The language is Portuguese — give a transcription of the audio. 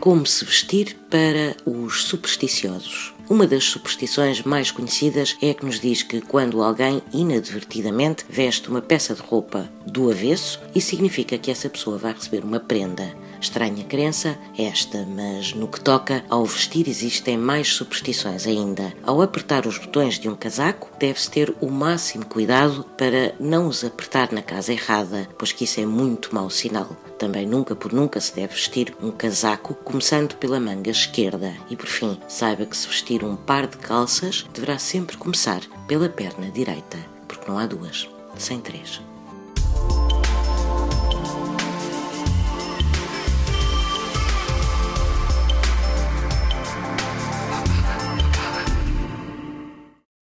Como se vestir para os supersticiosos. Uma das superstições mais conhecidas é que nos diz que quando alguém inadvertidamente veste uma peça de roupa do avesso, isso significa que essa pessoa vai receber uma prenda. Estranha crença esta, mas no que toca ao vestir existem mais superstições ainda. Ao apertar os botões de um casaco, deve-se ter o máximo cuidado para não os apertar na casa errada, pois que isso é muito mau sinal. Também nunca por nunca se deve vestir um casaco começando pela manga esquerda. E por fim, saiba que se vestir um par de calças deverá sempre começar pela perna direita, porque não há duas, sem três.